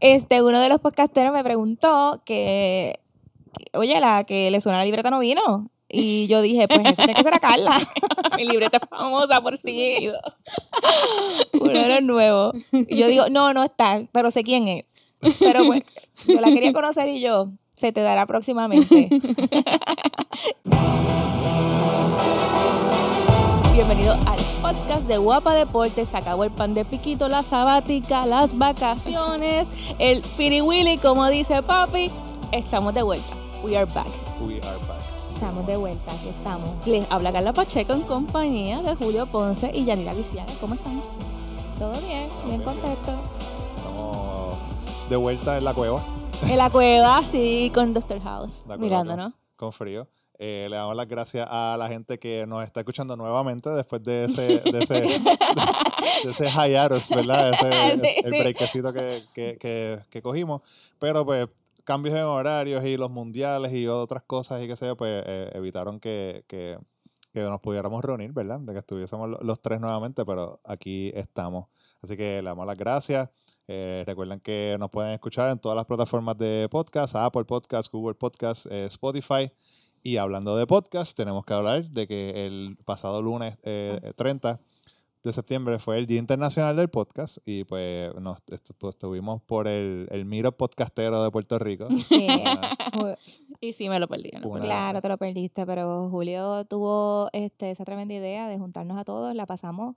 este, uno de los podcasteros me preguntó que, oye, la que le suena la libreta no vino. Y yo dije, pues esa tiene que ser a Carla. Mi libreta es famosa por sí. Uno de los nuevos. Y yo digo, no, no está, pero sé quién es. Pero pues, yo la quería conocer y yo, se te dará próximamente. Bienvenido al podcast de Guapa Deportes. Se acabó el pan de piquito, la sabática, las vacaciones, el piriwili, como dice papi. Estamos de vuelta. We are back. We are back. Estamos de vuelta, aquí estamos. Les habla Carla Pacheco en compañía de Julio Ponce y Yanira Viciana. ¿Cómo están? ¿Todo bien? Bien bien, bien. contentos. Estamos de vuelta en la cueva, En la cueva, sí, con Doctor House, mirándonos. con frío. Eh, le damos las gracias a la gente que nos está escuchando nuevamente después de ese, de ese, de ese hiatus, ¿verdad? Ese, Sí, el sí. breakcito que, que, que, que cogimos. Pero pues cambios en horarios y los mundiales y otras cosas y qué sé yo, pues eh, evitaron que, que, que nos pudiéramos reunir, ¿verdad? De que estuviésemos lo- los tres nuevamente, pero aquí estamos. Así que le damos las gracias. Eh, recuerden que nos pueden escuchar en todas las plataformas de podcast, Apple Podcast, Google Podcast, Spotify. Y hablando de podcast, tenemos que hablar de que el pasado lunes eh, 30 de septiembre fue el Día Internacional del Podcast y pues nos pues, estuvimos por el, el Miro Podcastero de Puerto Rico. Sí. Una- Y sí, me lo perdí. me lo Una- perdí. Claro, te lo perdiste, pero Julio tuvo este, esa tremenda idea de juntarnos a todos, la pasamos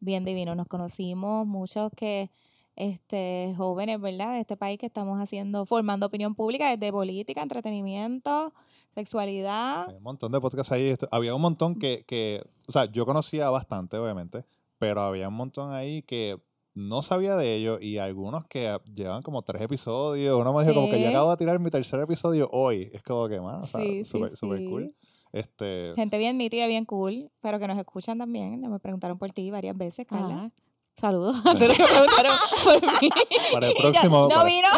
bien divino. Nos conocimos muchos que, este, jóvenes, ¿verdad? De este país que estamos haciendo, formando opinión pública desde política, entretenimiento, sexualidad. Hay un montón de podcasts ahí. Había un montón que, que, o sea, yo conocía bastante, obviamente, pero había un montón ahí que no sabía de ellos y algunos que ah, llevan como tres episodios. Uno me dijo como que yo acabo de tirar mi tercer episodio hoy. Es como que más, o sea, Sí, sí, súper cool. Este, Gente bien nítida, bien cool, pero que nos escuchan también. Me preguntaron por ti varias veces, Carla. Saludos que preguntaron por mí. para el próximo, no para, vino.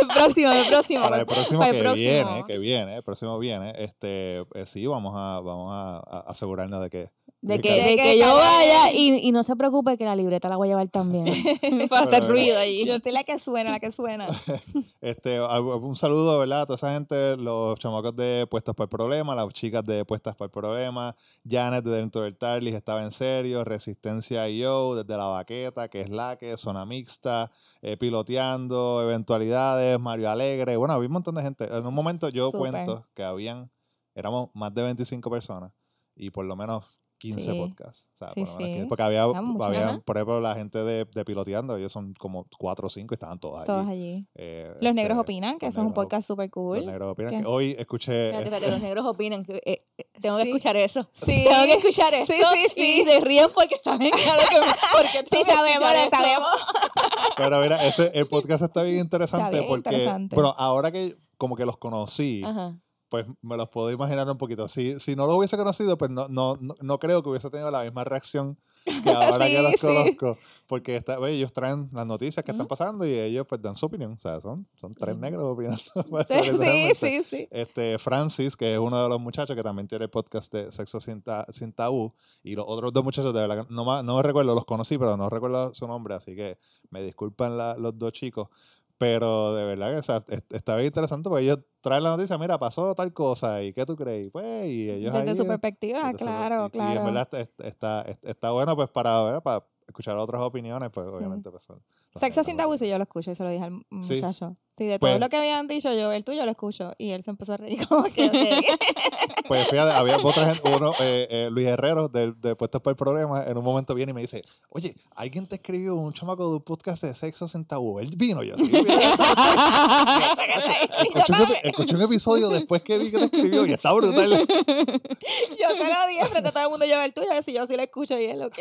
el próximo, el próximo. para el próximo para que el próximo. viene, que viene, el próximo viene, este, eh, sí, vamos a, vamos a, a asegurarnos de que De que, de que yo vaya y, y no se preocupe que la libreta la voy a llevar también. Para hacer ruido allí. Yo soy la que suena, la que suena. Este, un saludo, ¿verdad? A toda esa gente, los chamacos de Puestas por el Problema, las chicas de Puestas por el Problema, Janet de Dentro del Tarlis estaba en serio, Resistencia IO desde La Baqueta, que es la que, Zona Mixta, eh, Piloteando, Eventualidades, Mario Alegre, bueno, había un montón de gente. En un momento yo Súper. cuento que habían, éramos más de 25 personas y por lo menos 15 Sí. podcasts. O sea, Sí, por lo menos sí. 15, porque había, había, por ejemplo, la gente de, de Piloteando, ellos son como 4 o 5 y estaban todos allí. Todos allí. Eh, Los negros este, opinan, que los eso es un podcast súper Los cool. negros opinan que hoy escuché. Espérate, espérate, los negros opinan que eh, eh, tengo que Sí. escuchar eso. Sí. Tengo que escuchar eso. Sí, sí, sí. Y se ríen porque saben claro que porque Sí, sabemos, lo sabemos. Pero mira, ese, el podcast está bien interesante bien porque. interesante. Bueno, ahora que como que los conocí, Ajá. Pues me los puedo imaginar un poquito. Si, si no los hubiese conocido, pues no, no, no, no creo que hubiese tenido la misma reacción que ahora que Sí, los sí. conozco. Porque está, oye, ellos traen las noticias que están Ujú. pasando y ellos pues dan su opinión. O sea, son, son tres Ujú. negros opinando. Sí, sí, sí. Este, Francis, que es uno de los muchachos que también tiene el podcast de Sexo Sin, Ta- Sin Tabú, y los otros dos muchachos, de verdad, que no, no me recuerdo, los conocí, pero no recuerdo su nombre, así que me disculpan la- los dos chicos. Pero de verdad que o sea, est- está bien interesante porque ellos traen la noticia, mira, pasó tal cosa, ¿y qué tú crees? Pues, y ellos Desde ahí, su eh, perspectiva, desde su- claro, y- claro. Y en verdad está, está, está, bueno pues para, para escuchar otras opiniones, pues obviamente. Pues, son- los Sexo sin tabú, sí, yo lo escucho y se lo dije al muchacho. Sí, de Pues- todo lo que habían dicho yo, el tuyo lo escucho. Y él se empezó a reír como que. Pues fíjate, había otra gente, uno, eh, eh, Luis Herrero, de, de Puestos por el Problema, en un momento viene y me dice, oye, alguien te escribió un chamaco de un podcast de sexo sin tabú. Él vino, yo sí. escuché, un, escuché un episodio después que vi que te escribió y está brutal. yo se lo dije frente a todo el mundo, yo el tuyo, si yo sí lo escucho y él, ok.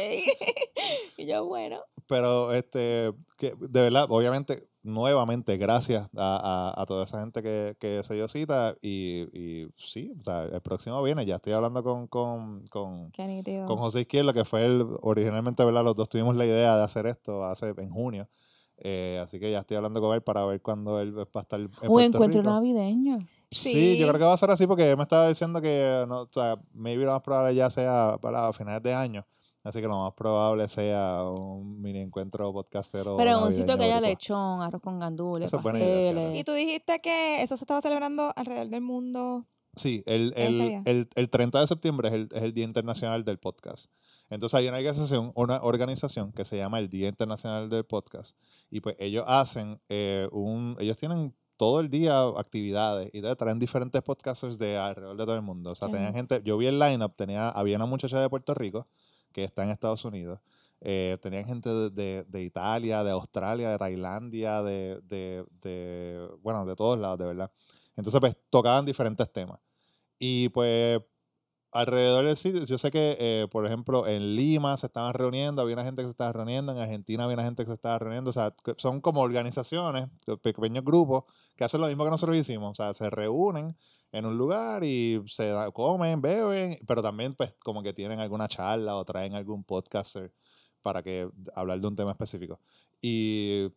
y yo, bueno. Pero, este, que de verdad, obviamente, nuevamente, gracias a, a- a toda esa gente que, que se dio cita. Y, y sí, o sea, el próximo viene. Ya estoy hablando con, con, con, con José Izquierdo, que fue el, originalmente, ¿verdad? Los dos tuvimos la idea de hacer esto hace en junio. Eh, así que ya estoy hablando con él para ver cuándo él va a estar en Un encuentro Rico. navideño. Sí, Sí. yo creo que va a ser así porque él me estaba diciendo que, no, o sea, maybe lo más probable ya sea para finales de año. Así que lo más probable sea un mini encuentro podcastero. Pero en un sitio que haya lechón, arroz con gandules, pasteles. Y tú dijiste que eso se estaba celebrando alrededor del mundo. Sí, el, el, el, el 30 de septiembre es el, es el Día Internacional del Podcast. Entonces hay una organización, una organización que se llama el Día Internacional del Podcast. Y pues ellos hacen eh, un, ellos tienen todo el día actividades y traen diferentes podcasters de alrededor de todo el mundo. O sea, tenían gente, yo vi el lineup, tenía, había una muchacha de Puerto Rico que está en Estados Unidos. Eh, tenían gente de, de- de Italia, de Australia, de Tailandia, de, de, bueno, de todos lados, de verdad. Entonces, pues, tocaban diferentes temas. Y pues, alrededor del sitio, yo sé que, eh, por ejemplo, en Lima se estaban reuniendo, había una gente que se estaba reuniendo, en Argentina había una gente que se estaba reuniendo, o sea, son como organizaciones, pe- pequeños grupos, que hacen lo mismo que nosotros hicimos, o sea, se reúnen en un lugar y se comen, beben, pero también, pues, como que tienen alguna charla o traen algún podcaster para que hablar de un tema específico. Y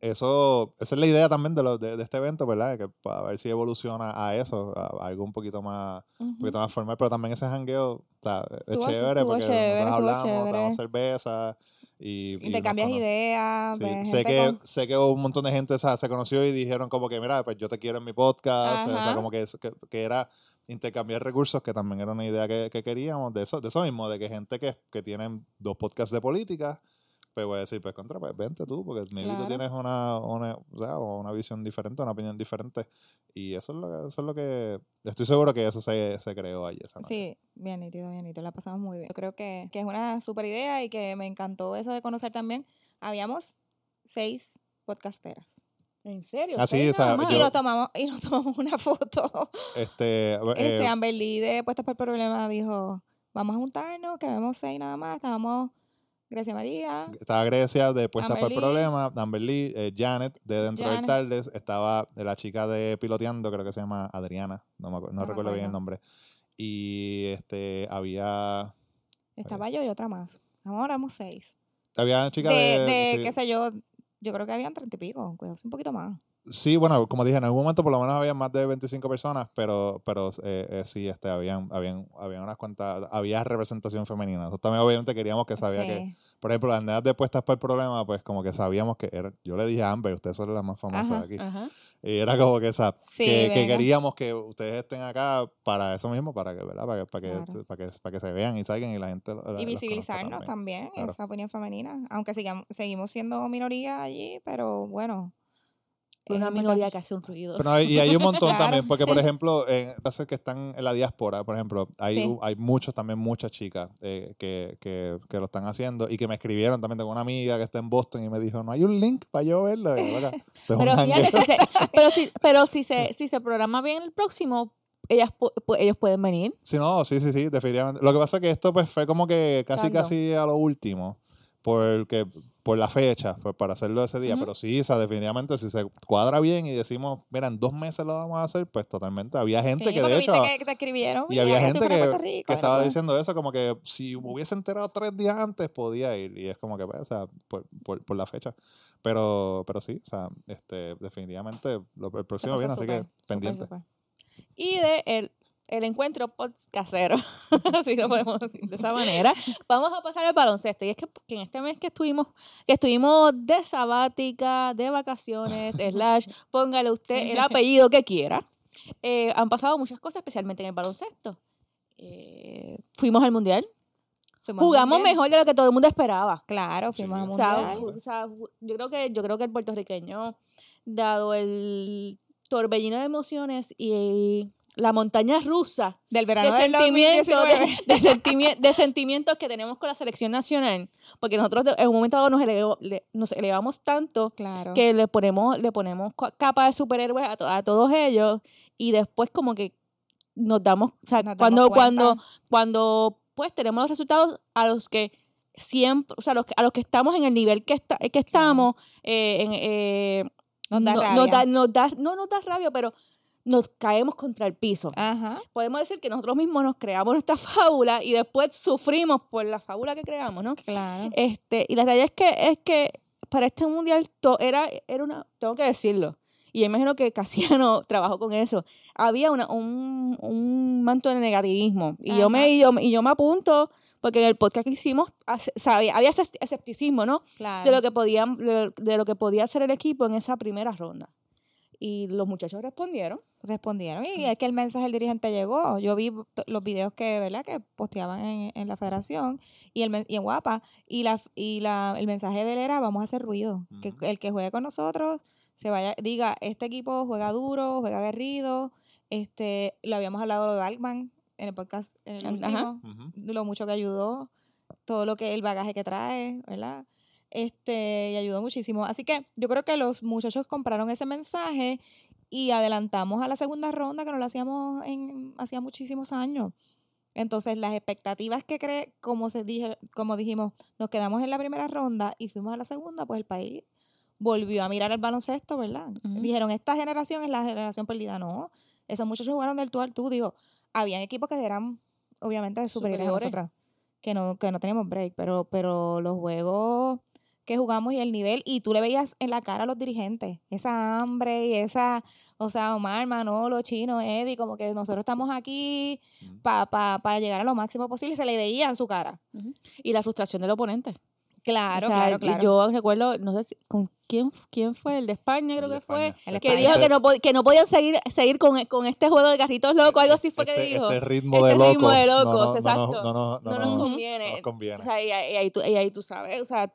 eso, esa es la idea también de, lo- de, de este evento, ¿verdad? Que para ver si evoluciona a eso, a, a algo un poquito más, un poquito más formal, pero también ese jangueo o sea, es chévere estuvo porque chévere, nosotros hablamos, chévere. tomamos cerveza y, y Y te nos cambias cono- ideas. Sí, sé que, con- sé que un montón de gente o sea, se conoció y dijeron como que, mira, pues yo te quiero en mi podcast. O sea, como que, que era intercambiar recursos, que también era una idea que, que queríamos, de eso, de eso mismo, de que gente que, que tienen dos podcasts de política, pues voy a decir, pues contra, pues vente tú, porque tú Claro. tienes una, una, o sea, una visión diferente, una opinión diferente. Y eso es lo que, eso es lo que estoy seguro que eso se, se creó ahí esa noche. Sí, bien nítido, bien nítido. La pasamos muy bien. Yo creo que, que es una super idea y que me encantó eso de conocer también. Habíamos seis podcasteras. ¿En serio? Ah, sí, ¿Seis o sea, más? Y Yo- nos tomamos, y nos tomamos una foto. Este, Este eh, Amber Lee de Puestas por el Problema dijo, vamos a juntarnos, que vemos seis nada más. Estábamos Grecia María. Estaba Grecia de Puestas por Amber el. Problema, Amber Lee, eh, Janet de Dentro del Janet. Tardes, estaba la chica de Piloteando, creo que se llama Adriana, no, me acuer- no recuerdo bien el acuerdo. nombre. Y este había Estaba yo y otra más. Ahora éramos seis. había una chica De, de, de sí, qué sé yo, yo creo que habían treinta y pico, cuidado, un poquito más. Sí, bueno, como dije, en algún momento por lo menos había más de 25 personas, pero pero eh, eh, sí, este habían habían habían unas cuantas había representación femenina. Nosotros también obviamente queríamos que sabía que Sí. por ejemplo, las nenas de Puestas por el Problema, pues como que sabíamos que era, yo le dije a Amber, ustedes son las más famosas Ajá, aquí. Ajá. Y era como que esa, Sí, que, que queríamos que ustedes estén acá para eso mismo, para que, ¿verdad? Para que, para que, Claro. para que, para que se vean y salgan y la gente. la- Y visibilizarnos también, claro. esa opinión femenina. Aunque sigamos, seguimos siendo minoría allí, pero bueno. Una minoría que hace un ruido. Pero hay- y hay un montón Claro. también, porque por ejemplo, en casos que están en la diáspora, por ejemplo, hay, Sí. hay muchos, también muchas chicas eh, que, que, que lo están haciendo y que me escribieron también. Tengo una amiga que está en Boston y me dijo, no hay un link para yo verlo. Y yo, "Loca, esto es un Pero jangueo". fíjate, si se, pero si, pero si se, si se programa bien el próximo, ellas, ellos pueden venir. Sí, no, sí, sí, sí, definitivamente. Lo que pasa es que esto pues fue como que casi, casi a lo último, porque, por la fecha, pues para hacerlo ese día, pero sí, o sea, definitivamente si se cuadra bien y decimos, mira, en dos meses lo vamos a hacer, pues totalmente. Había gente Sí, que de hecho, que te escribieron. y "Mira, había gente que, Puerto Rico", que era estaba diciendo eso, como que si me hubiese enterado tres días antes podía ir, y es como que, pues, o sea, por, por, por la fecha. Pero, pero sí, o sea, este, definitivamente lo, el próximo viene, así que pendiente. Y de el, el encuentro podcastero, así lo podemos decir de esa manera, vamos a pasar al baloncesto. Y es que, que en este mes que estuvimos, que estuvimos de sabática, de vacaciones, slash, póngale usted el apellido que quiera, eh, han pasado muchas cosas, especialmente en el baloncesto. Eh, fuimos al mundial, Fuimos al jugamos mundial. mejor de lo que todo el mundo esperaba. Claro, Sí, fuimos a o O sea, mundial. o sea, yo creo que yo creo que el puertorriqueño, dado el torbellino de emociones y la montaña rusa Del de verano del sentimientos, 2019. de, de sentimi- de sentimientos que tenemos con la selección nacional, porque nosotros de- en un momento dado nos, elevo- le- nos elevamos tanto Claro. que le ponemos le ponemos capa de superhéroes a, to- a todos ellos y después como que nos damos, o sea, Nos damos cuando cuando cuando pues tenemos los resultados a los que siempre, o sea, los que- a los que estamos en el nivel que está, que estamos, eh, en, eh, Nos da no- rabia. nos da- nos da- no nos da rabia, pero nos caemos contra el piso. Ajá. Podemos decir que nosotros mismos nos creamos nuestra fábula y después sufrimos por la fábula que creamos, ¿no? Claro. Este, y la realidad es que, es que para este mundial to- era, era una, tengo que decirlo, y yo imagino que Casiano trabajó con eso, había una, un, un manto de negativismo. Y yo, me, y, yo, y yo me apunto porque en el podcast que hicimos sabía- había ese escepticismo, ¿no? Claro. De lo que podía, de, de lo que podía hacer el equipo en esa primera ronda. Y los muchachos respondieron. respondieron y es que el mensaje del dirigente llegó. Yo vi los videos que, ¿verdad? que posteaban en, en la federación y, el, y en Guapa y, la, y la, el mensaje de él era vamos a hacer ruido. Que el que juegue con nosotros se vaya, diga, este equipo juega duro, juega aguerrido. Este, lo habíamos hablado de Balkman en el podcast en el lo mucho que ayudó, todo lo que el bagaje que trae, ¿verdad? Este, y ayudó muchísimo. Así que yo creo que los muchachos compraron ese mensaje y adelantamos a la segunda ronda que no lo hacíamos en hacía muchísimos años. Entonces, las expectativas que cree, como se dije, como dijimos, nos quedamos en la primera ronda y fuimos a la segunda, pues el país volvió a mirar el baloncesto, ¿verdad? Dijeron, esta generación es la generación perdida. No, esos muchachos jugaron del tú al tú. Digo, habían equipos que eran, obviamente, superiores a Superiores. nosotras, que no, que no teníamos break, pero, pero los juegos que jugamos y el nivel, y tú le veías en la cara a los dirigentes, esa hambre y esa, o sea, Omar, Manolo, Chino, Eddie, como que nosotros estamos aquí para pa, pa llegar a lo máximo posible, se le veía en su cara. Y la frustración del oponente. Claro, O sea, claro, claro. Yo recuerdo, no sé si- con quién, quién fue, el de España creo de que fue. El que España. dijo que no, que no podían seguir, seguir con, con este juego de carritos locos, algo así fue que este, dijo. este ritmo Este de locos. ritmo de no, locos, no, no, exacto. No, no, no, no nos no, conviene. no nos conviene. O sea, y, ahí- y ahí tú, y ahí tú sabes, o sea,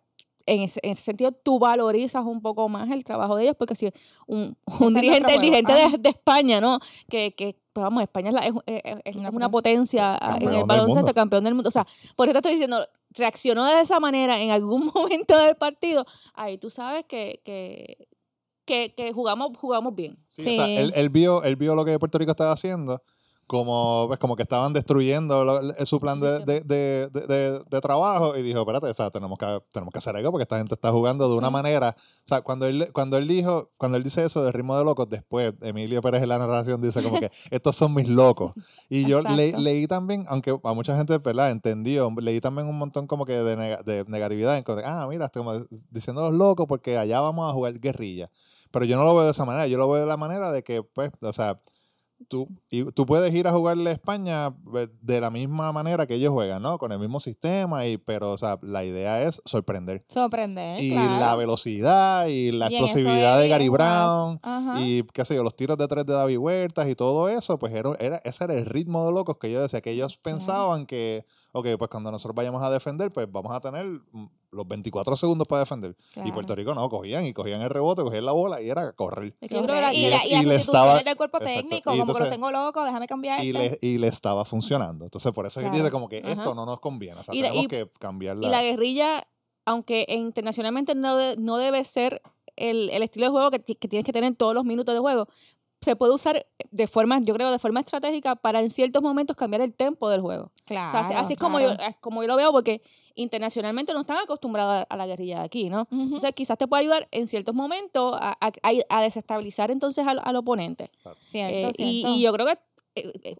en ese, en ese sentido tú valorizas un poco más el trabajo de ellos, porque si un, un dirigente, nuestro el dirigente juego. de, de España, ¿no? Que, que pues, vamos, España es, la- es, es- es Una una potencia ah, en el baloncesto, campeón del mundo. O sea, por eso te estoy diciendo, reaccionó de esa manera en algún momento del partido, ahí tú sabes que, que, que, que jugamos, jugamos bien. Sí, o sea, Sí. él, él vio, él vio lo que Puerto Rico estaba haciendo, como, pues, como que estaban destruyendo lo- su plan de, de, de, de- trabajo y dijo, espérate, o sea, tenemos, que, tenemos que hacer algo porque esta gente está jugando de una Sí. manera. O sea, cuando él, cuando él dijo, cuando él dice eso de ritmo de locos, después Emilio Pérez en la narración dice como que estos son mis locos. Y yo le- leí también, aunque a mucha gente, ¿verdad? Entendió, leí también un montón como que de, nega- de negatividad, en ah, mira, como diciendo los locos porque allá vamos a jugar guerrilla. Pero yo no lo veo de esa manera, yo lo veo de la manera de que, pues, o sea, tú, y tú puedes ir a jugarle a España ve- de la misma manera que ellos juegan, ¿no? Con el mismo sistema, y, pero, o sea, la idea es sorprender. Sorprender, y claro. la velocidad y la Y explosividad de Gary. Brown Ajá. y qué sé yo, los tiros de tres de David Huertas y todo eso, pues era, era, ese era el ritmo de locos que yo decía, que ellos pensaban que, ok, pues cuando nosotros vayamos a defender, pues vamos a tener mm, los 24 segundos para defender. Y Claro. Puerto Rico no, cogían y cogían el rebote, cogían la bola y era correr. Es que yo creo que la- y, y la- es- y y las le sustituciones estaba- del cuerpo exacto. técnico, como que lo tengo loco, déjame cambiar. Y le, y le estaba funcionando. Entonces, por eso es que dice Claro. como que Ajá. esto no nos conviene. O sea, tenemos y- que cambiar la... Y la guerrilla, aunque internacionalmente no, de- no debe ser el, el estilo de juego que, que tienes que tener todos los minutos de juego, se puede usar de forma, yo creo, de forma estratégica para en ciertos momentos cambiar el tempo del juego. O sea, Claro. así- así es como, yo, es como yo lo veo, porque internacionalmente no están acostumbrados a, a la guerrilla de aquí, ¿no? Ujú. Entonces, quizás te puede ayudar en ciertos momentos a, a- desestabilizar entonces al, al oponente. Cierto, Eh, y, cierto. y yo creo que eh, eh,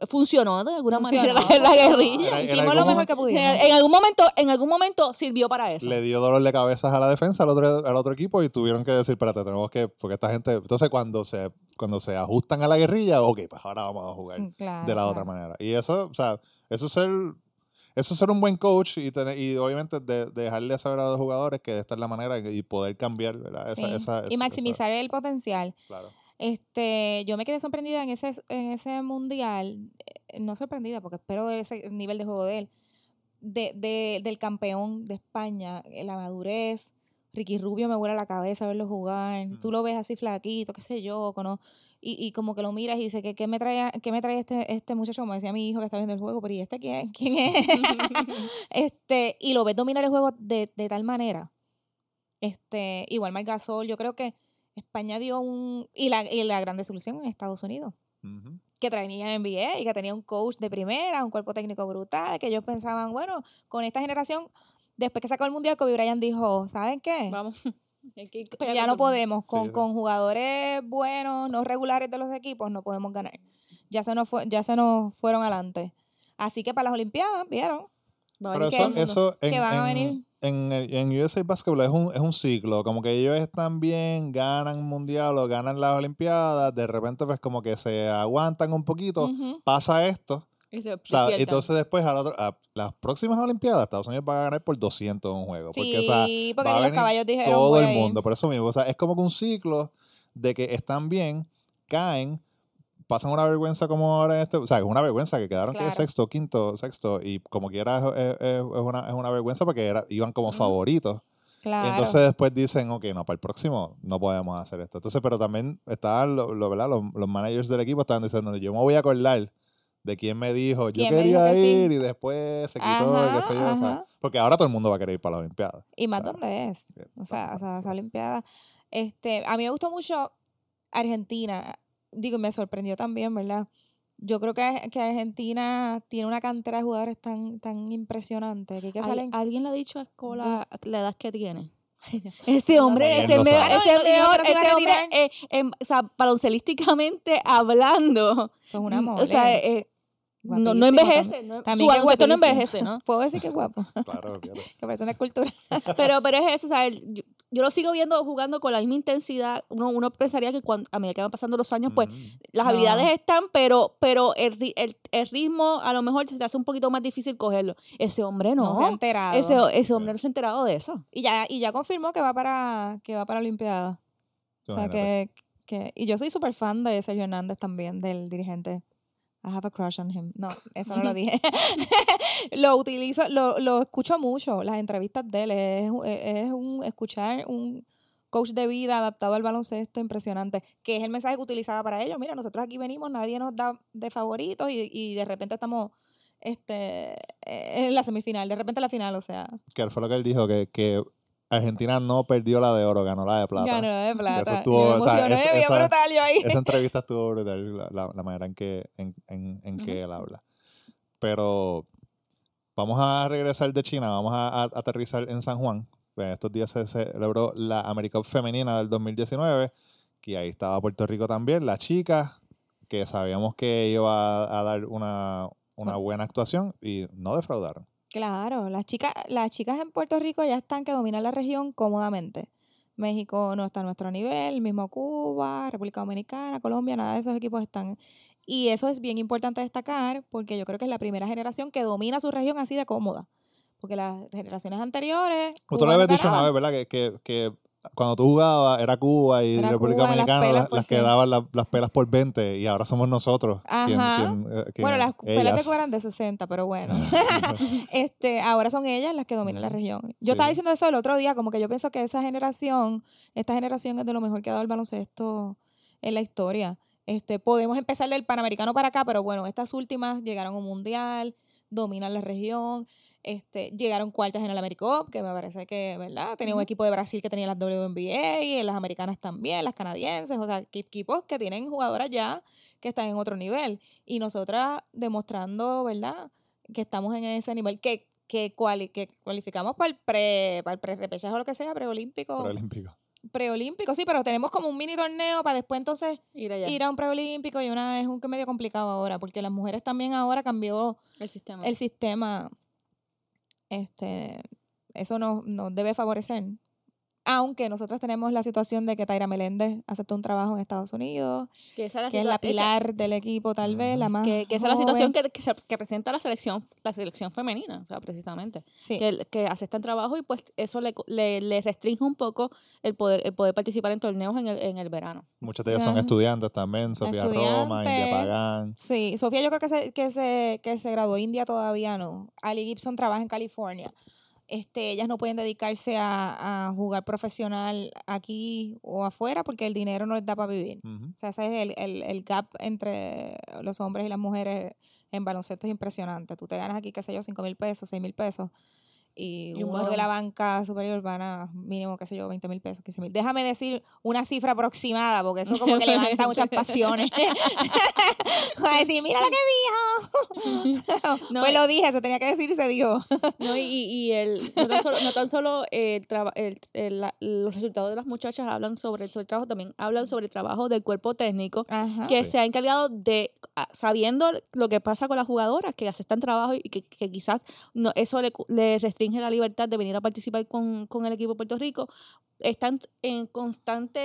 funcionó de alguna Funcionó, manera la, guerrilla. Era- Hicimos lo mejor que pudimos. en algún momento, en algún momento sirvió para eso. le dio dolor de cabezas a la defensa al otro, al otro equipo y tuvieron que decir, espérate, tenemos que, porque esta gente, entonces cuando se, cuando se ajustan a la guerrilla, ok, pues ahora vamos a jugar Claro, de la otra manera. Y eso, o sea, eso es ser, eso es ser un buen coach y, tener, y obviamente de, de dejarle saber a los jugadores que esta es la manera y poder cambiar, ¿verdad? Esa, Sí, esa- y esa- maximizar el potencial. claro. Este, yo me quedé sorprendida en ese, en ese mundial, eh, no sorprendida porque espero ese nivel de juego de él, de, de- del campeón de España, eh, la madurez, Ricky Rubio me vuela la cabeza verlo jugar, Mm. tú lo ves así flaquito, qué sé yo, cono- y, y como que lo miras y dices, ¿qué, qué me trae, qué me trae este, este muchacho? Como decía mi hijo que está viendo el juego, pero ¿y este quién, quién es? este, y lo ves dominar el juego de, de tal manera. Este, igual Marc Gasol, yo creo que España dio un. Y la, y la gran desilusión en Estados Unidos, que traía NBA y que tenía un coach de primera, un cuerpo técnico brutal, que ellos pensaban, bueno, con esta generación, después que sacó el mundial, Kobe Bryant dijo, ¿saben qué? Vamos. Ya no podemos, con, sí. con jugadores buenos, no regulares de los equipos, no podemos ganar. Ya se nos, fue, ya se nos fueron adelante. Así que para las Olimpiadas, ¿vieron? Va a Pero eso, eso en, que van a en- venir. En, el- en USA Basketball es un, es un ciclo, como que ellos están bien, ganan mundial o ganan las Olimpiadas, de repente pues como que se aguantan un poquito, pasa esto, Y se- O se sea, pierdan. entonces después a, la a las próximas Olimpiadas, Estados Unidos va a ganar por 200 en un juego. Porque, o sea, Sí, porque va a los venir caballos dijeron todo el mundo. Por eso mismo, o sea, es como que un ciclo de que están bien, caen, pasan una vergüenza como ahora en este, o sea, es una vergüenza que quedaron que Claro. sexto, quinto, sexto, y como quiera es, es- es- una, es una vergüenza porque era, iban como Ujú. favoritos. Claro. Y entonces después dicen, ok, no, para el próximo no podemos hacer esto. Entonces, pero también estaban lo, lo- ¿verdad? Los, los managers del equipo estaban diciendo, yo me voy a acordar de quién me dijo, yo ¿Quién me dijo quería que sí? ir y después se quitó, y qué sé yo, o sea, Ajá, ajá. porque ahora todo el mundo va a querer ir para la Olimpiada. Y más Claro. dónde es. Eh, O sea, o sea, sí. esa Olimpiada. Este, a mí me gustó mucho Argentina. Digo, me sorprendió también, ¿verdad? Yo creo que, que Argentina tiene una cantera de jugadores tan, tan impresionante que, que ¿Al- salen. ¿Alguien le ha dicho a Escola la edad que tiene? Este No hombre, sé. ese Él lo mejor, Ah, eh, em, o sea, baloncelísticamente hablando, es una mm, mole. o sea, eh, no, no envejece, no, También su no envejece, ¿no? Puedo decir que es guapo. Claro, claro. Que parece una escultura. Pero, pero es eso, o sea, el- yo, lo sigo viendo jugando con la misma intensidad. Uno, uno pensaría que cuando, a medida que van pasando los años, pues Ujú. las No. habilidades están, pero, pero el, ri- el, el ritmo a lo mejor se te hace un poquito más difícil cogerlo. Ese hombre no. No, se ha enterado. ese, ese hombre no se ha enterado de eso. Y ya, y ya confirmó que va para, que va para Olimpiada. O sea que, que. Y yo soy súper fan de Sergio Hernández también, del dirigente. I have a crush on him. No, eso no lo dije. lo utilizo, lo, lo escucho mucho, las entrevistas de él. Es, un- es un escuchar un coach de vida adaptado al baloncesto impresionante, que es el mensaje que utilizaba para ellos. Mira, nosotros aquí venimos, nadie nos da de favoritos y, y de repente estamos este en la semifinal, de repente en la final, o sea, Que fue lo que él dijo, que, que Argentina no perdió la de oro, ganó la de plata. ganó de plata. estuvo, y me o sea, es- bien esa- brutal yo ahí. Esa entrevista estuvo brutal, la, la- la manera en que, en, en- en que él habla. Pero vamos a regresar de China, vamos a, a aterrizar en San Juan. Pues estos días se celebró la America Cup femenina del 2019, que ahí estaba Puerto Rico también, la chica, que sabíamos que iba a, a dar una, una buena actuación y no defraudaron. Claro, las chicas, las chicas en Puerto Rico ya están que dominan la región cómodamente. México no está a nuestro nivel, mismo Cuba, República Dominicana, Colombia, nada de esos equipos están. Y eso es bien importante destacar porque yo creo que es la primera generación que domina su región así de cómoda. Porque las generaciones anteriores. Cuba lo dicho una vez, ¿verdad? Que, que, que cuando tú jugabas era Cuba y Era República Cuba, Dominicana las, las que daban la- las pelas por 20 y ahora somos nosotros. quien- Ajá. quien, eh, Bueno, las pelas de. Cuba eran de 60, pero bueno. este, ahora son ellas las que dominan la región. Yo Sí. estaba diciendo eso el otro día, como que yo pienso que esa generación, esta generación es de lo mejor que ha dado el baloncesto en la historia. Este, podemos empezar del Panamericano para acá, pero bueno, estas últimas llegaron a un mundial, dominan la región, este, llegaron cuartas en el Americup, que me parece que, ¿verdad? Tenía un equipo de Brasil que tenía las WNBA, y las americanas también, las canadienses, o sea, equipos que tienen jugadoras ya que están en otro nivel. Y nosotras demostrando, ¿verdad? Que estamos en ese nivel, que, que, cuali- que cualificamos para el pre, para el pre-repechaje o lo que sea, preolímpico. Paralímpico. Preolímpico, sí, pero tenemos como un mini torneo para después entonces Ir allá. ir a un preolímpico y una es un que medio complicado ahora, porque las mujeres también ahora cambió el sistema. el sistema. Este, eso nos, nos debe favorecer. Aunque nosotros tenemos la situación de que Taira Meléndez aceptó un trabajo en Estados Unidos, que esa es que es la esa- pilar del equipo, tal vez, la más. que, que esa es la situación que, que, se- que presenta la selección la selección femenina, o sea, precisamente. Sí. Que, aceptan trabajo y pues eso le, le, le restringe un poco el poder el poder participar en torneos en el, en el verano. Muchas de ellas son estudiantes también, Sofía Roma, India Estudiantes. Pagán. Sí, Sofía yo creo que se, que se, que se graduó India todavía no. Ali Gibson trabaja en California. Este, ellas no pueden dedicarse a, a jugar profesional aquí o afuera porque el dinero no les da para vivir. O sea, ese es el, el, el gap entre los hombres y las mujeres en baloncesto es impresionante. Tú te ganas aquí, qué sé yo, 5 mil pesos, 6 mil pesos. Y, Y un uno de la banca superior van a mínimo, qué sé yo, 20 mil pesos, 15 mil. Déjame decir una cifra aproximada, porque eso como que levanta muchas pasiones. Va a decir, mira lo que dijo. No, pues lo dije, se tenía que decir y se dijo. No, y, y el, no tan solo, no tan solo el traba- el- el- la- los resultados de las muchachas hablan sobre, sobre el trabajo, también hablan sobre el trabajo del cuerpo técnico Ajá. que Sí. se ha encargado de, ah, sabiendo lo que pasa con las jugadoras, que aceptan trabajo y que, que quizás no, eso le, cu- le restringe restringe la libertad de venir a participar con, con el equipo de Puerto Rico, están en constante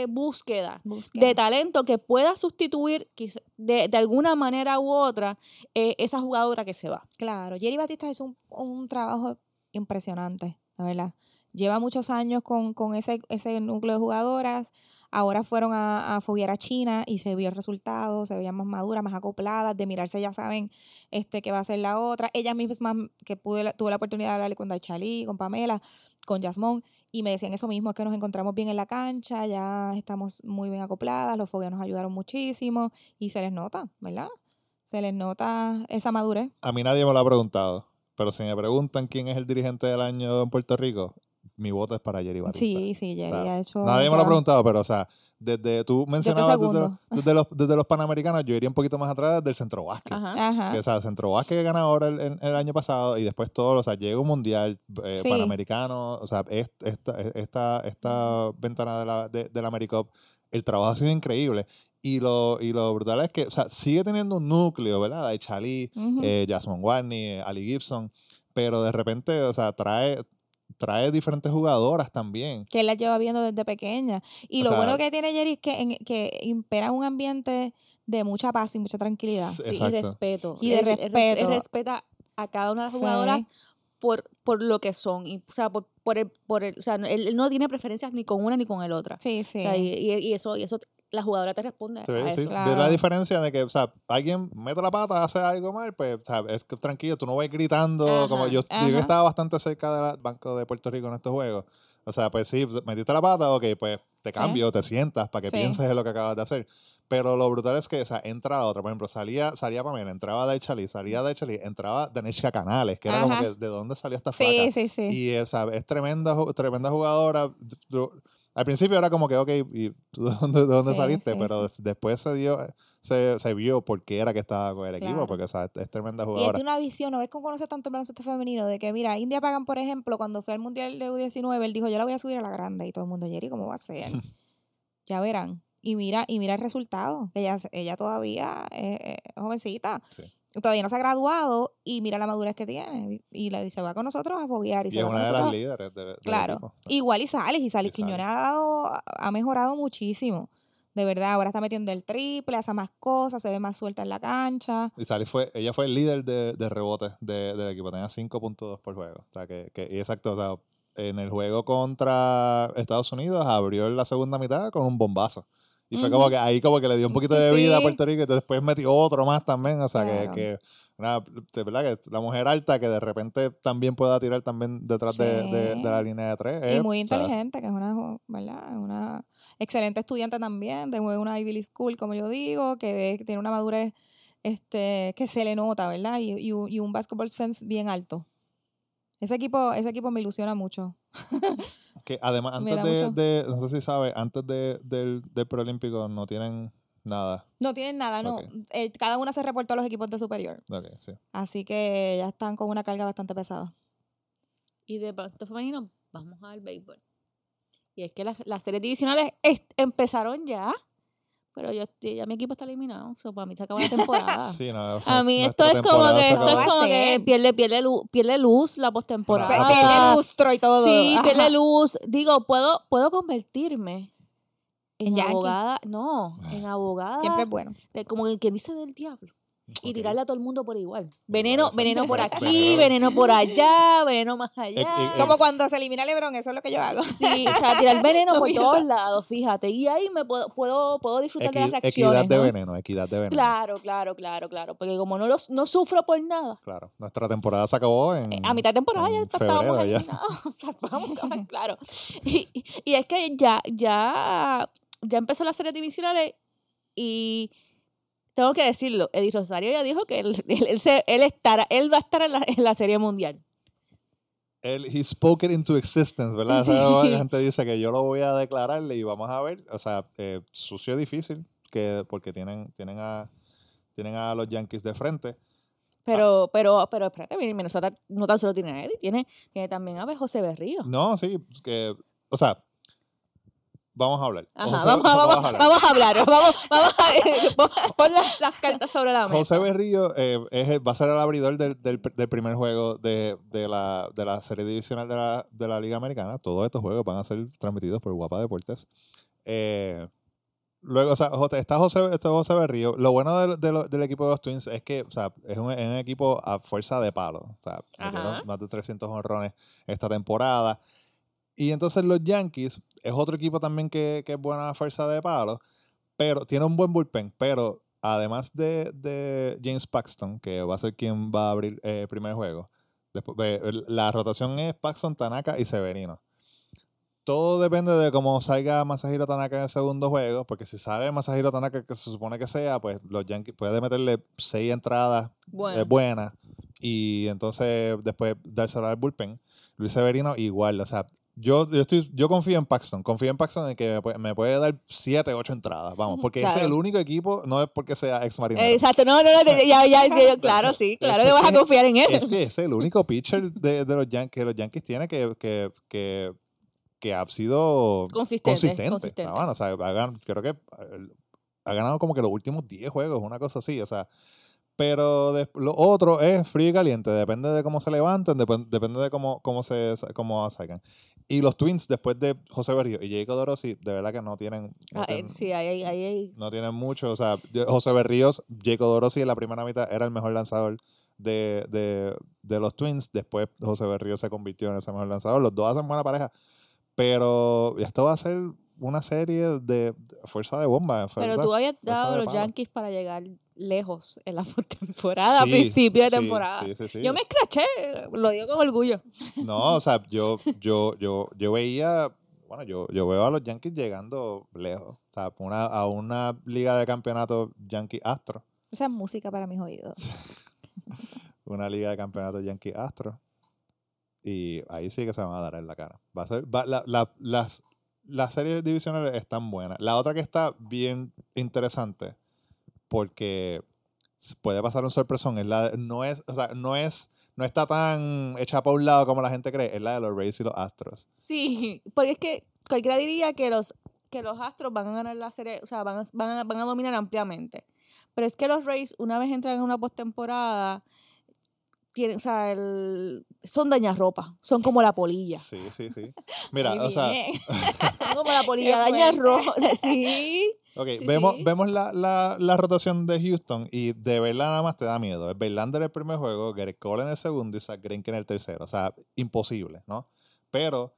eh, búsqueda Búsqueda. de talento que pueda sustituir de, de alguna manera u otra eh, esa jugadora que se va. Claro, Jerry Batista hizo un, un trabajo impresionante, la verdad. Lleva muchos años con, ese, núcleo de jugadoras. Ahora fueron a, a China y se vio el resultado, se veían más maduras, más acopladas, de mirarse ya saben este qué va a ser la otra. Ellas mismas que pude, tuve la oportunidad de hablarle con Daichali, con Pamela, con Yasmón, y me decían eso mismo, que nos encontramos bien en la cancha, ya estamos muy bien acopladas, los fogueos nos ayudaron muchísimo y se les nota, ¿verdad? Se les nota esa madurez. A mí nadie me lo ha preguntado, pero si me preguntan quién es el dirigente del año en Puerto Rico, mi voto es para Jerry Batista. Sí, sí, Jerry ha hecho. Nadie me lo ha preguntado, pero o sea, desde tú mencionabas desde, desde los, desde los panamericanos, yo iría un poquito más atrás del centro básquet. Ajá. Ajá. Que, o sea, Centro Básquet gana ahora el, el- el año pasado y después todo, o sea, llega un mundial eh, Sí. panamericano, o sea, es- esta, esta, esta ventana de la, de, de la AmeriCup, el trabajo ha sido increíble. Y lo, y lo brutal es que, o sea, sigue teniendo un núcleo, ¿verdad? De Chalí, Ujú. eh, Jasmine Warney, eh, Ali Gibson, pero de repente, o sea, trae, trae diferentes jugadoras también. que él la lleva viendo desde pequeña. Y O lo sea- bueno que tiene Jerry es que, en- que impera un ambiente de mucha paz y mucha tranquilidad. Sí, y respeto. Y de Él- él res- él respeto. respeta a cada una de las Sí. jugadoras por, por lo que son. Y, o sea, por, por el, por el, o sea, él, él no tiene preferencias ni con una ni con el otra. Sí, sí. O sea, y, y- y eso, y eso la jugadora te responde Sí, a sí. eso. La Claro. diferencia de que, o sea, alguien mete la pata, hace algo mal, pues, o sea, es que tranquilo, tú no vas gritando, como Ajá, yo, yo ajá. estaba bastante cerca del Banco de Puerto Rico en estos juegos. O sea, pues sí, metiste la pata, ok, pues te Sí. cambio, te sientas para que Sí. pienses en lo que acabas de hacer. Pero lo brutal es que, o sea, entra la otra. Por ejemplo, salía, salía Pamela, entraba Daichali, salía Daichali, entraba Danishka Canales, que era como Ajá. que, ¿de dónde salió esta flaca? sí, sí, sí. Y o sea, es tremenda, tremenda jugadora. Yo- al principio era como que, ok, ¿y tú de dónde, de dónde Sí, saliste? sí, Pero des- después se dio, se, se vio por qué era que estaba con el equipo, Claro. porque o sea, es, es tremenda Y jugadora. tiene una visión, ¿no ves cómo conoce tanto el baloncesto femenino? De que, mira, India Pagan, por ejemplo, cuando fue al Mundial de U19, él dijo, yo la voy a subir a la grande. Y todo el mundo, Jerry, ¿cómo va a ser? ya verán. Y mira, y mira el resultado. Ella, ella todavía es, es jovencita. Todavía no se ha graduado y mira la madurez que tiene. Y le dice, va con nosotros a foguear. Y, Y se es va con una de las líderes de- del Claro. equipo. Igual y Sales, y Sales Quiñones ha, dado, ha mejorado muchísimo. De verdad, ahora está metiendo el triple, hace más cosas, se ve más suelta en la cancha. Y Sally fue, ella fue el líder de, de rebotes de- del equipo, tenía 5.2 por juego. O sea, que, que y exacto, o sea, en el juego contra Estados Unidos abrió la segunda mitad con un bombazo. Y fue como que ahí como que le dio un poquito de vida a Sí. Puerto Rico y después metió otro más también. O sea, Claro. que, que una, de verdad que la mujer alta que de repente también pueda tirar también detrás de, de- de la Sí. línea de tres. Y es, muy o sea, inteligente, que es una, ¿verdad? Una excelente estudiante también, de una Ivy League School, como yo digo, que, tiene una madurez este, que se le nota, ¿verdad? Y, y, un- y un basketball sense bien alto. Ese equipo, ese equipo me ilusiona mucho. que además antes de, no sé si sabes, antes de, del, del preolímpico no tienen nada. No tienen nada, no. Eh, cada una se reportó a los equipos de superior. Ok, sí. Así que ya están con una carga bastante pesada. Y de baloncesto femenino, vamos al béisbol. Y es que las, las series divisionales empezaron ya, pero yo estoy- ya mi equipo está eliminado. So, para mí se acabó la temporada. Sí, no, A mí esto es como que esto es como que pierde, pierde, luz, pierde luz la postemporada. Pierde lustro y todo. Sí, Ajá. pierde luz. Digo, puedo, puedo convertirme En abogada. No, en abogada. Siempre es bueno. de- como quien dice del diablo. Y tirarle a todo el mundo por igual. Veneno, veneno por aquí, Veneno. veneno por allá, veneno más allá. eh, Como cuando se elimina Lebron, eso es lo que yo hago. Sí, o sea, tirar veneno No por piensa. todos lados, fíjate. Y ahí me puedo, puedo, puedo disfrutar de las reacciones. equidad de ¿no? veneno, equidad de veneno. Claro, claro, claro, claro. Porque como no, los, no sufro por nada. Claro. Nuestra temporada se acabó en. eh, A mitad de temporada ya estábamos eliminados. Claro. Y, y- y es que ya, ya, ya empezó la serie divisionales y tengo que decirlo, Eddie Rosario ya dijo que él, él, él se- él estará, él va a estar en la, en la serie mundial. Él, he spoke it into existence, ¿verdad? O sea, la gente dice que yo lo voy a declararle y vamos a ver. O sea, eh, sucio difícil, que, porque tienen, tienen, a, tienen a los Yankees de frente. Pero, pero, pero espérate, Minnesota no tan solo tiene a Eddie, tiene, tiene también a José Berrío. No, sí, que, o sea, vamos a hablar. Ajá, José- vamos, a- vamos, a hablar. vamos a hablar. Vamos, vamos a pon- las, las cartas sobre la mesa. José Berrillo eh, es el- va a ser el abridor del, del- del primer juego de, de la, de la serie divisional de la, de la Liga Americana. Todos estos juegos van a ser transmitidos por Guapa Deportes. Eh, luego, o sea, José- está José, está José Berrillo. Lo bueno del, de lo- del equipo de los Twins es que o sea, es, un, es un equipo a fuerza de palo. O sea, más de 300 honrones esta temporada. Y entonces los Yankees es otro equipo también que, que es buena fuerza de palo, pero tiene un buen bullpen. Pero además de, de James Paxton, que va a ser quien va a abrir eh, el primer juego, después, la rotación es Paxton, Tanaka y Severino. Todo depende de cómo salga Masahiro Tanaka en el segundo juego, porque si sale Masahiro Tanaka, que se supone que sea, pues los Yankees puede meterle seis entradas Bueno. eh, buenas y entonces después dárselo al bullpen. Luis Severino igual, o sea, yo, yo, estoy, yo confío en Paxton, confío en Paxton en que me puede, dar 7, 8 entradas, vamos, porque ese es el Claro. único equipo, no es porque sea ex marinero. Exacto, no, no, no, ya, ya, ya, claro, sí, claro que vas a confiar en él. Es que es el único pitcher de, de los Yankees que los Yankees tienen que, que, que, que ha sido Consistente, consistente. consistente. Bueno, o sea, ha creo que ha ganado como que los últimos 10 juegos, una cosa así, o sea. Pero de- lo otro es frío y caliente, depende de cómo se levanten, depen- depende de cómo, cómo, se, cómo salgan. Y los Twins, después de José Berrío y Jacob Dorossi, de verdad que no tienen, no Ah, tienen- sí, ahí, ahí, no tienen mucho. O sea, José Berríos, Jacob Dorossi en la primera mitad era el mejor lanzador de, de, de los Twins. Después José Berríos se convirtió en ese mejor lanzador. Los dos hacen buena pareja. Pero esto va a ser una serie de, fuerza de bomba. Pero fuerza- tú habías dado de los. Yankees para llegar lejos en la postemporada, a Sí, principio de sí, temporada. sí, sí, sí. Yo me escraché, lo digo con orgullo. No, o sea, yo, yo, yo, yo veía, bueno, yo, yo veo a los Yankees llegando lejos. O sea, una, a una liga de campeonato Yankee Astro. Esa es música para mis oídos. Una liga de campeonato Yankee Astro. Y ahí sí que se van a dar en la cara. Va a ser, va- la, la- las, las series divisionales están buenas. La otra que está bien interesante, porque puede pasar un sorpresón, es la de- no es, o sea, no es, no está tan hecha para un lado como la gente cree, es la de los Rays y los Astros. Sí, porque es que cualquiera diría que los, que los Astros van a ganar la serie, o sea, van a, van a, van a dominar ampliamente. Pero es que los Rays, una vez entran en una postemporada, tienen, o sea, el, son dañarropa, son como la polilla. Sí, sí, sí. Mira, o sea. Son como la polilla, dañarropa. Sí. Ok, Sí, vemos, sí. vemos la, la, la rotación de Houston y de verdad nada más te da miedo. Es Verlander el primer juego, Garrett Cole en el segundo y Zach Greinke en el tercero. O sea, imposible, ¿no? Pero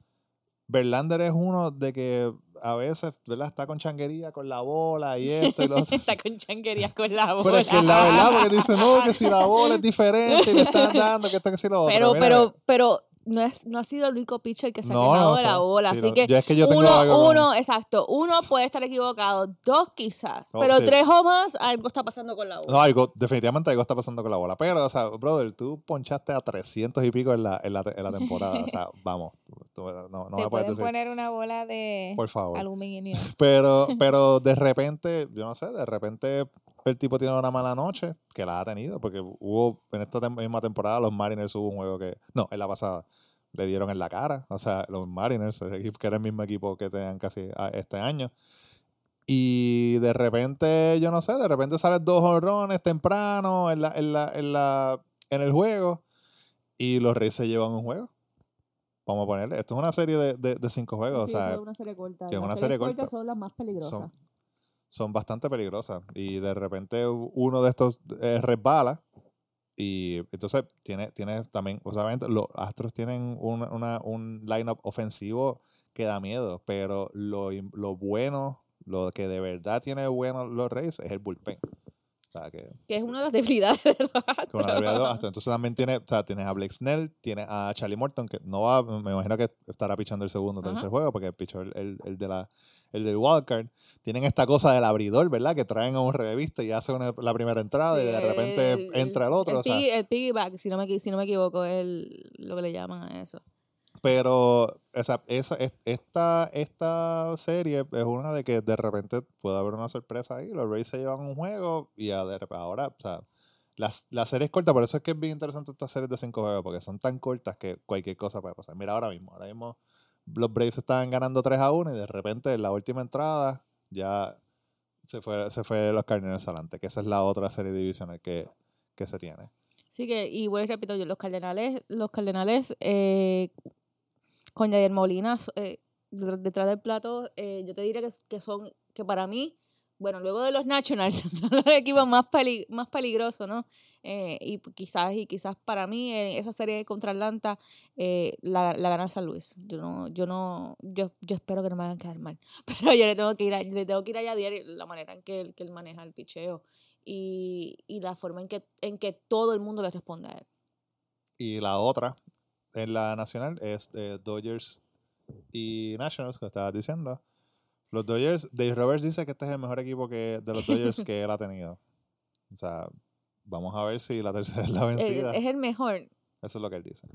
Verlander es uno de que a veces, ¿verdad? Está con changuería, con la bola y esto y lo otro. Está con changuerías con la bola. Pero es que la verdad, porque dice, no, que si la bola es diferente y le están dando, que esto, que si lo otro. Pero, Mira, pero, pero no, es, no ha sido el único pitcher que se ha no, quejado no, de la bola. sí, así no, que yo es que yo tengo uno, algo uno, exacto, uno puede estar equivocado, dos quizás, Oh, pero sí. tres o más, algo está pasando con la bola. No, algo, definitivamente algo está pasando con la bola. Pero, o sea, brother, tú ponchaste a 300 y pico en la, en la, en la temporada. O sea, vamos. tú- no, no Te me puedes pueden decir. poner una bola de Por favor. aluminio. Pero, pero de repente, yo no sé, de repente el tipo tiene una mala noche, que la ha tenido, porque hubo en esta tem- misma temporada los Mariners hubo un juego que, no, en la pasada, le dieron en la cara. O sea, los Mariners, que era el mismo equipo que tenían casi este año. Y de repente, yo no sé, de repente salen dos honrones temprano en, la, en, la, en, la, en el juego y los Reyes se llevan un juego. Vamos a ponerle, esto es una serie de, de, de cinco juegos, Sí, o sea, es una serie corta. que Las una series serie corta. son las más peligrosas. son, son bastante peligrosas. Y de repente uno de estos eh, resbala. Y entonces tiene, tiene también, obviamente, los Astros tienen un, una, un lineup ofensivo que da miedo, pero lo, lo bueno, lo que de verdad tiene bueno los Reyes es el bullpen. O sea, que, Que es una de las debilidades de los que una debilidad de los Astros. Astros. Entonces también tiene, o sea, tienes a Blake Snell, tienes a Charlie Morton, que no va, me imagino que estará pichando el segundo o tercer juego, porque pichó el, el, el de la, el del wildcard. Tienen esta cosa del abridor, ¿verdad? Que traen a un revista y hace una- la primera entrada Sí, y de repente el- entra el otro. El, o sea, piggy- el piggyback, si no, me, si no me equivoco, es lo que le llaman a eso. Pero esa, es- esta, esta serie es una de que de repente puede haber una sorpresa ahí. Los Rays se llevan un juego y a de ahora, o sea, las, la serie es corta, por eso es que es bien interesante estas series de cinco juegos, porque son tan cortas que cualquier cosa puede pasar. Mira, ahora mismo, ahora mismo los Braves estaban ganando 3 a 1 y de repente en la última entrada ya se fue, se fue los Cardinals adelante, que esa es la otra serie divisional que, que se tiene. Sí que, y bueno, repito yo, los Cardenales, los Cardenales eh, con Javier Molina eh, detr- detrás del plato, eh, yo te diría que, que son, que para mí, bueno, luego de los Nationals, son los equipos más, peli- más peligrosos, ¿no? Eh, y quizás, y quizás para mí, eh, esa serie contra Atlanta, eh, la, la gana San Luis. Yo no, yo no, yo, yo espero que no me hagan quedar mal. Pero yo le tengo que ir a, le tengo que ir a Yadier la manera en que, que él maneja el picheo y, y la forma en que, en que todo el mundo le responde a él. Y la otra en la nacional es eh, Dodgers y Nationals, que estabas diciendo. Los Dodgers, Dave Roberts dice que este es el mejor equipo que, de los Dodgers que él ha tenido. O sea, vamos a ver si la tercera es la vencida. es el mejor. Eso es lo que él dice.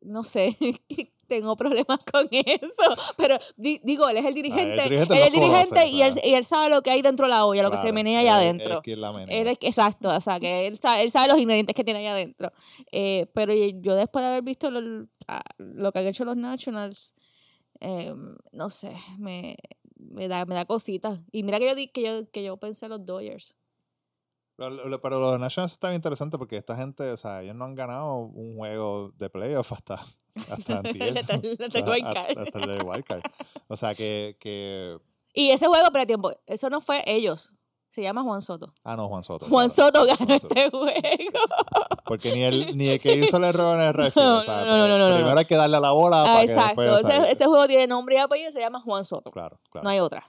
No sé, tengo problemas con eso. Pero di- digo, él es el dirigente. dirigente él es el dirigente y, él, y él sabe lo que hay dentro de la olla, lo que se Claro, menea allá adentro. él quien la menea. Él es- exacto, o sea, que él sabe, él sabe los ingredientes que tiene allá adentro. Eh, pero yo después de haber visto lo, a- lo que han hecho los Nationals, eh, no sé, me, me da, me da cositas. Y mira que yo, di, que yo, que yo pensé en los Dodgers. Pero los Nationals está bien interesante porque esta gente, o sea, ellos no han ganado un juego de playoff hasta, hasta antier. Hasta el- hasta el O sea, wild card. hasta- hasta el del wild card. O sea, que, que... Y ese juego, pero tiempo, eso no fue ellos. Se llama Juan Soto. Ah, no, Juan Soto. Juan claro. Soto ganó Juan Soto. ese juego. Porque ni el, ni el que hizo el error en el refill. No, o sea, no, no, no, primero hay que darle a la bola Ah, para que exacto. después, ese, ese juego tiene nombre y apellido y se llama Juan Soto. Claro, claro. No hay otra.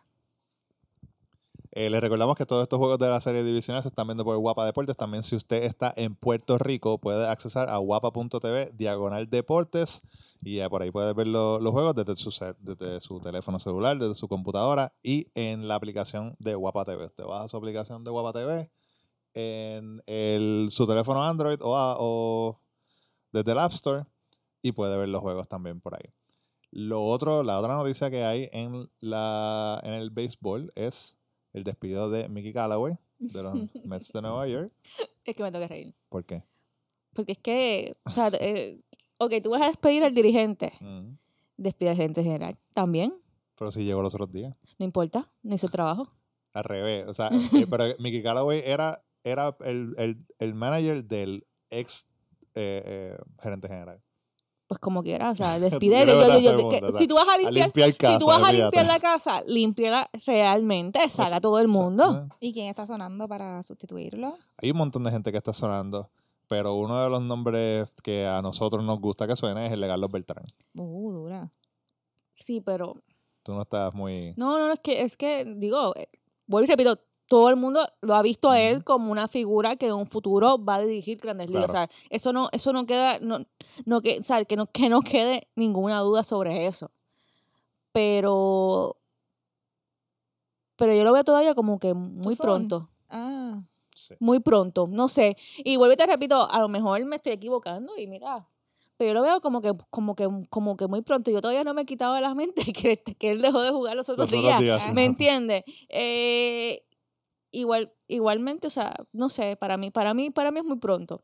Eh, les recordamos que todos estos juegos de la serie divisional se están viendo por Guapa Deportes. También si usted está en Puerto Rico, puede accesar a guapa.tv, diagonal deportes, y ya por ahí puede ver lo- los juegos desde su, teléfono celular, desde su computadora y en la aplicación de Guapa TV. Usted baja su aplicación de Guapa TV en su teléfono Android o, a- desde el App Store y puede ver los juegos también por ahí. Lo otro, la otra noticia que hay en el béisbol es el despido de Mickey Callaway de los Mets de Nueva York. Es que me tengo que reír. ¿Por qué? Porque es que, o sea, eh, ok, tú vas a despedir al dirigente. Mm, Despide al gerente general. También. Pero si llegó los otros días. No importa. No hizo el trabajo. Al revés. O sea, eh, pero Mickey Callaway era, era el, el, el manager del ex eh, eh, gerente general. Pues como quiera. O sea, quieres yo- yo- que- si tú vas a A limpiar. casa. Si tú vas a limpiar la casa, límpiala realmente, saca a todo el mundo. ¿Y quién está sonando para sustituirlo? Hay un montón de gente que está sonando, pero uno de los nombres que a nosotros nos gusta que suene es el de Carlos Beltrán. Uh, dura. Sí, pero Tú no estás muy... No, no, no, es que, es que, digo, eh, vuelvo y repito, todo el mundo lo ha visto a él como una figura que en un futuro va a dirigir grandes ligas. Claro. O sea, eso no, eso no queda, no, no que, o sea, que no, que no quede ninguna duda sobre eso. Pero, pero yo lo veo todavía como que muy pronto. Ah, Sí. Muy pronto, no sé. Y vuelvo y te repito, a lo mejor me estoy equivocando y mira, pero yo lo veo como que, como que, como que muy pronto. Yo todavía no me he quitado de la mente que, que él dejó de jugar los otros Los días. otros días. sí. ¿Me entiendes? Eh, igual, igualmente, o sea, no sé, para mí, para mí, para mí es muy pronto.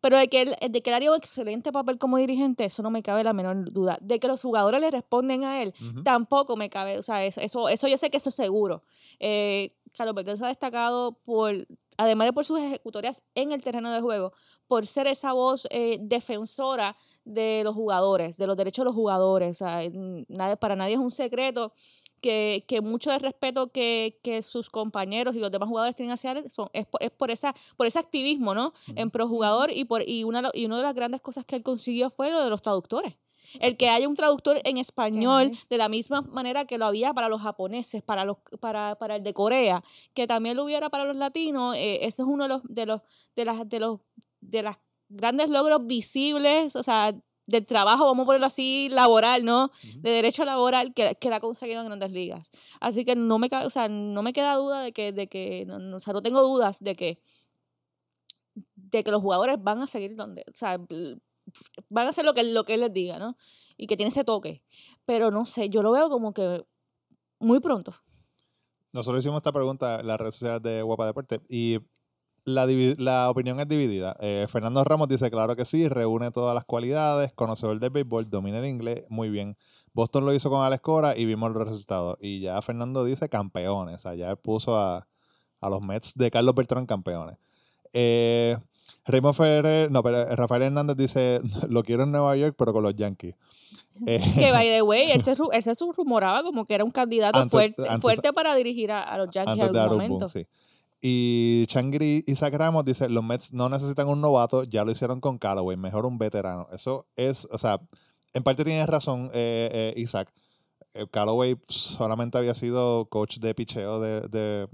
Pero de que, él, de que él haría un excelente papel como dirigente, eso no me cabe la menor duda. De que los jugadores le responden a él, tampoco me cabe, o sea, eso, eso, eso yo sé que eso es seguro. Eh, Carlos Beltrán se ha destacado por, además de por sus ejecutorias en el terreno de juego, por ser esa voz eh, defensora de los jugadores, de los derechos de los jugadores. O sea, nada, para nadie es un secreto que, que mucho del respeto que, que sus compañeros y los demás jugadores tienen hacia él son, es, por, es por, esa, por ese activismo, ¿no? En pro jugador y, por, y, una, y una de las grandes cosas que él consiguió fue lo de los traductores. El que haya un traductor en español de la misma manera que lo había para los japoneses, para los para, para el de Corea, que también lo hubiera para los latinos, eh, ese es uno de los de los de las de los de las grandes logros visibles, o sea, del trabajo, vamos a ponerlo así, laboral, ¿no? De derecho laboral que, que la ha conseguido en grandes ligas. Así que no me, o sea, no me queda duda de que, de que no, no- o sea, no tengo dudas de que, de que los jugadores van a seguir donde, o sea, van a hacer lo que, lo que él les diga, ¿no? Y que tiene ese toque. Pero no sé, yo lo veo como que muy pronto. Nosotros hicimos esta pregunta en las redes sociales de Guapa Deporte y la, la opinión es dividida. Eh, Fernando Ramos dice, claro que sí, reúne todas las cualidades, conocedor del béisbol, domina el inglés, muy bien. Boston lo hizo con Alex Cora y vimos los resultados. Y ya Fernando dice campeones. Ya puso a, a los Mets de Carlos Beltrán campeones. Eh, Raymond Ferrer, no, pero Rafael Hernández dice, lo quiero en Nueva York, pero con los Yankees. Eh, Que, by the way, él se, él se rumoraba como que era un candidato Antes- fuerte, antes- fuerte para dirigir a, a los Yankees en algún momento. Sí. Y Changri Isaac Ramos dice, los Mets no necesitan un novato, ya lo hicieron con Callaway, mejor un veterano. Eso es, o sea, en parte tienes razón, eh, eh, Isaac. Eh, Callaway solamente había sido coach de picheo de, de,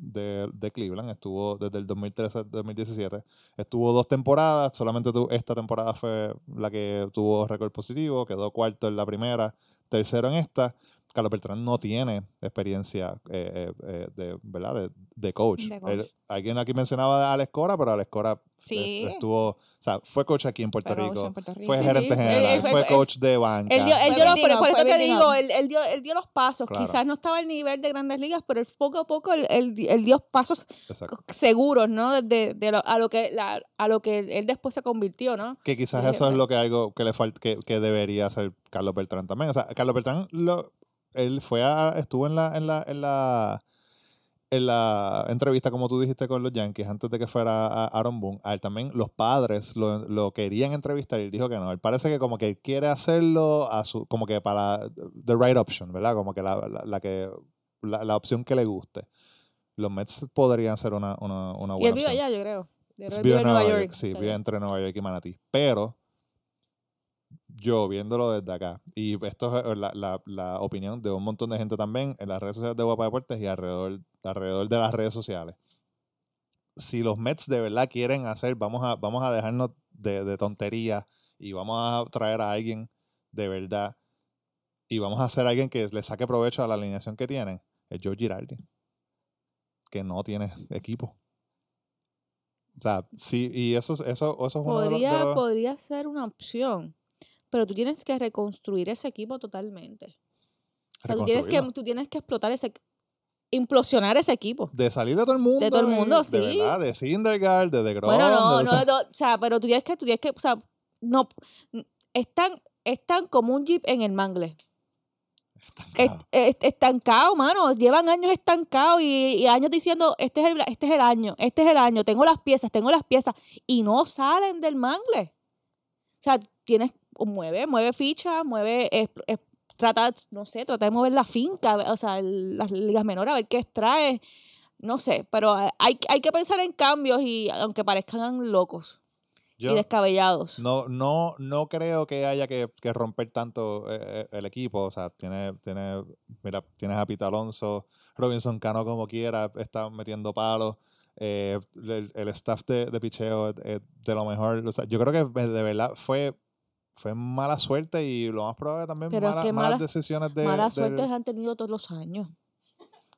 de- Cleveland, estuvo desde el 2013 al 2017. Estuvo dos temporadas, solamente esta temporada fue la que tuvo récord positivo, quedó cuarto en la primera, tercero en esta. Carlos Beltrán no tiene experiencia eh, eh, eh, de, ¿verdad? De, de coach. De coach. Él- alguien aquí mencionaba a Alex Cora, pero Alex Cora Sí. est- estuvo, o sea, fue coach aquí en Puerto Rico, en Puerto Rico. fue Sí, gerente sí. general, Él- él fue- coach de banca. Él dio, él dio los, por, por eso fue te digo, él, él dio, él dio los pasos. Claro. Quizás no estaba al nivel de grandes ligas, pero él poco a poco él, él di- él dio pasos Exacto. seguros, ¿no? De, de lo- a, lo que, la- a lo que él después se convirtió, ¿no? Que quizás Dije, eso es bueno. lo que algo que le falta, que, que debería hacer Carlos Beltrán también. O sea, Carlos Beltrán lo, él fue a, estuvo en la, en la, en la en la entrevista, como tú dijiste, con los Yankees, antes de que fuera a Aaron Boone, a él también los padres lo, lo querían entrevistar y él dijo que no. Él parece que como que quiere hacerlo a su, como que para the right option, ¿verdad? Como que la, la, la que la, la opción que le guste. Los Mets podrían ser una, una, una Y buena él vive opción. allá, yo creo. Yo Vive en Nueva York. Sí, o sea, vive entre Nueva York y Manatí. Pero yo viéndolo desde acá, y esto es eh, la, la- la opinión de un montón de gente también en las redes sociales de Guapa Deportes y alrededor, alrededor de las redes sociales. Si los Mets de verdad quieren hacer, vamos a, vamos a dejarnos de, de tonterías y vamos a traer a alguien de verdad y vamos a hacer a alguien que le saque provecho a la alineación que tienen, es Joe Girardi, que no tiene equipo. O sea, sí, y eso, es- eso, eso es uno de los- de Podría, los- podría ser una opción, pero tú tienes que reconstruir ese equipo totalmente. O sea, tú tienes, que, tú tienes que explotar ese, implosionar ese equipo. De salir de todo el mundo. De todo el mundo, De sí. verdad, de Syndergaard, de DeGrom. Bueno, no, de- no, no, o sea, pero tú tienes que, tú tienes que, o sea, no, están, están como un jeep en el mangle. est- Estancado. est- estancado, mano. Llevan años estancados y, y años diciendo, este es, el, este es el año, este es el año, tengo las piezas, tengo las piezas, y no salen del mangle. O sea, tienes, mueve, mueve ficha, mueve, es- es- trata, no sé, trata de mover la finca, o sea, las ligas menores, a ver qué extrae, no sé, pero hay, hay que pensar en cambios y aunque parezcan locos Yo y descabellados. no, no, no creo que haya que, que romper tanto eh, eh, el equipo. O sea, tiene, tiene, mira, tienes a Pita Alonso, Robinson Cano como quiera, está metiendo palos. eh, el, el staff de, de picheo es, es de lo mejor. O sea, yo creo que de verdad fue, fue mala suerte y lo más probable también Pero es mala- que malas malas- decisiones de. Malas suertes han tenido todos los años.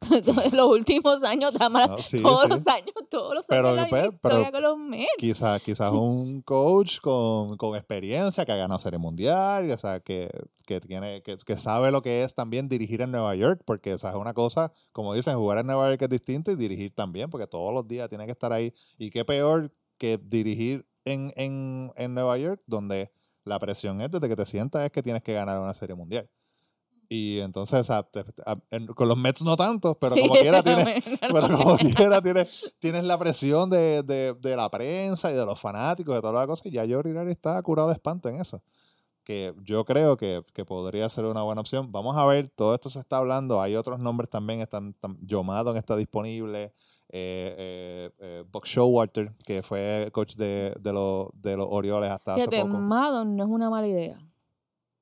los últimos años, malas- No, sí, todos sí. los años, todos los Pero, años pues, historia pero- con los quizás quizás un coach con, con experiencia que ha ganado serie mundial, o sea, que, que tiene que, que sabe lo que es también dirigir en Nueva York, porque esa es una cosa, como dicen, jugar en Nueva York es distinto y dirigir también, porque todos los días tiene que estar ahí. Y qué peor que dirigir en, en, en Nueva York, donde la presión es desde que te sientas es que tienes que ganar una serie mundial. Y entonces, o sea, te- a- en- con los Mets no tanto, pero como quiera tienes, pero como quiera, tienes, tienes la presión de, de, de la prensa y de los fanáticos, de todas las cosas, y ya Joe Girardi está curado de espanto en eso. Que yo creo que, que podría ser una buena opción. Vamos a ver, todo esto se está hablando, hay otros nombres también, están, están Joe está disponible, eh, eh, Buck Showalter, que fue coach de, de, los, de los Orioles hasta hace Fíjate, poco. Madon no es una mala idea.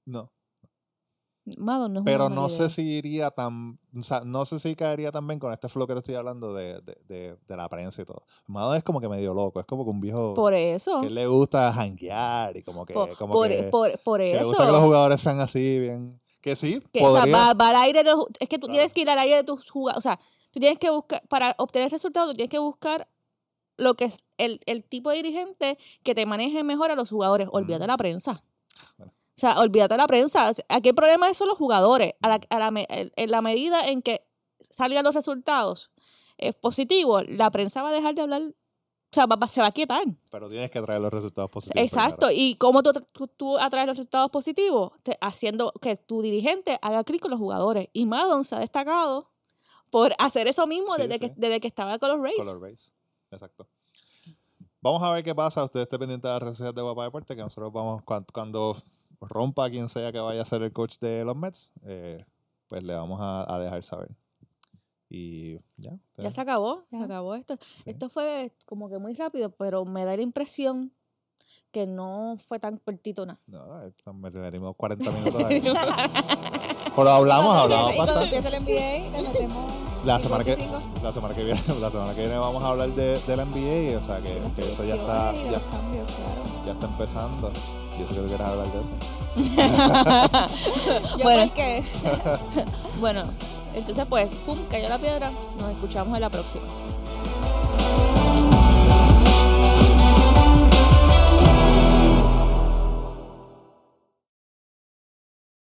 No, Madon no es pero una mala no idea. sé si iría tan, o sea, no sé si caería tan bien con este flow que te estoy hablando de, de, de, de la prensa y todo. Maddon es como que medio loco, es como que un viejo Por eso. que le gusta janguear y como que, Por, como por, que, por- por que le eso. gusta que los jugadores sean así, bien, que sí, Que, o sea, podría, va, va al aire de los- es que tú Claro. tienes que ir al aire de tus jugadores. O sea, tú tienes que buscar, para obtener resultados, tú tienes que buscar lo que es el, el tipo de dirigente que te maneje mejor a los jugadores. Olvídate de Mm. la prensa. Bueno. O sea, olvídate de la prensa. Aquí el problema son los jugadores. A la, a la en la medida en que salgan los resultados eh, positivos, la prensa va a dejar de hablar o sea, va- va- se va a quietar. Pero tienes que traer los resultados positivos. Exacto. ¿Y cómo tú, tú, tú atraes los resultados positivos? Te- haciendo que tu dirigente haga clic con los jugadores. Y Madon se ha destacado por hacer eso mismo Sí, desde, sí. Que, desde que estaba con los Rays. Color base. Exacto. Vamos a ver qué pasa. Usted esté pendiente de las redes sociales de Guapa Deporte, que nosotros vamos, cuan- cuando, rompa quien sea que vaya a ser el coach de los Mets, eh, pues le vamos a, a dejar saber. Y ya. Ya ustedes- se acabó, se Ya. acabó esto. sí. Esto fue como que muy rápido, pero me da la impresión que no fue tan cortito nada. No, me metimos 40 minutos ahí. Pero hablamos, hablamos cuando empiece el NBA, le metemos La semana que, 55. la semana que viene, la semana que viene vamos a hablar de, del NBA, o sea que, que eso ya está, ya, los cambios, claro. ya está empezando. Yo sé que tú quieres hablar de eso. Bueno. porque Bueno, entonces pues, pum, cayó la piedra. Nos escuchamos en la próxima.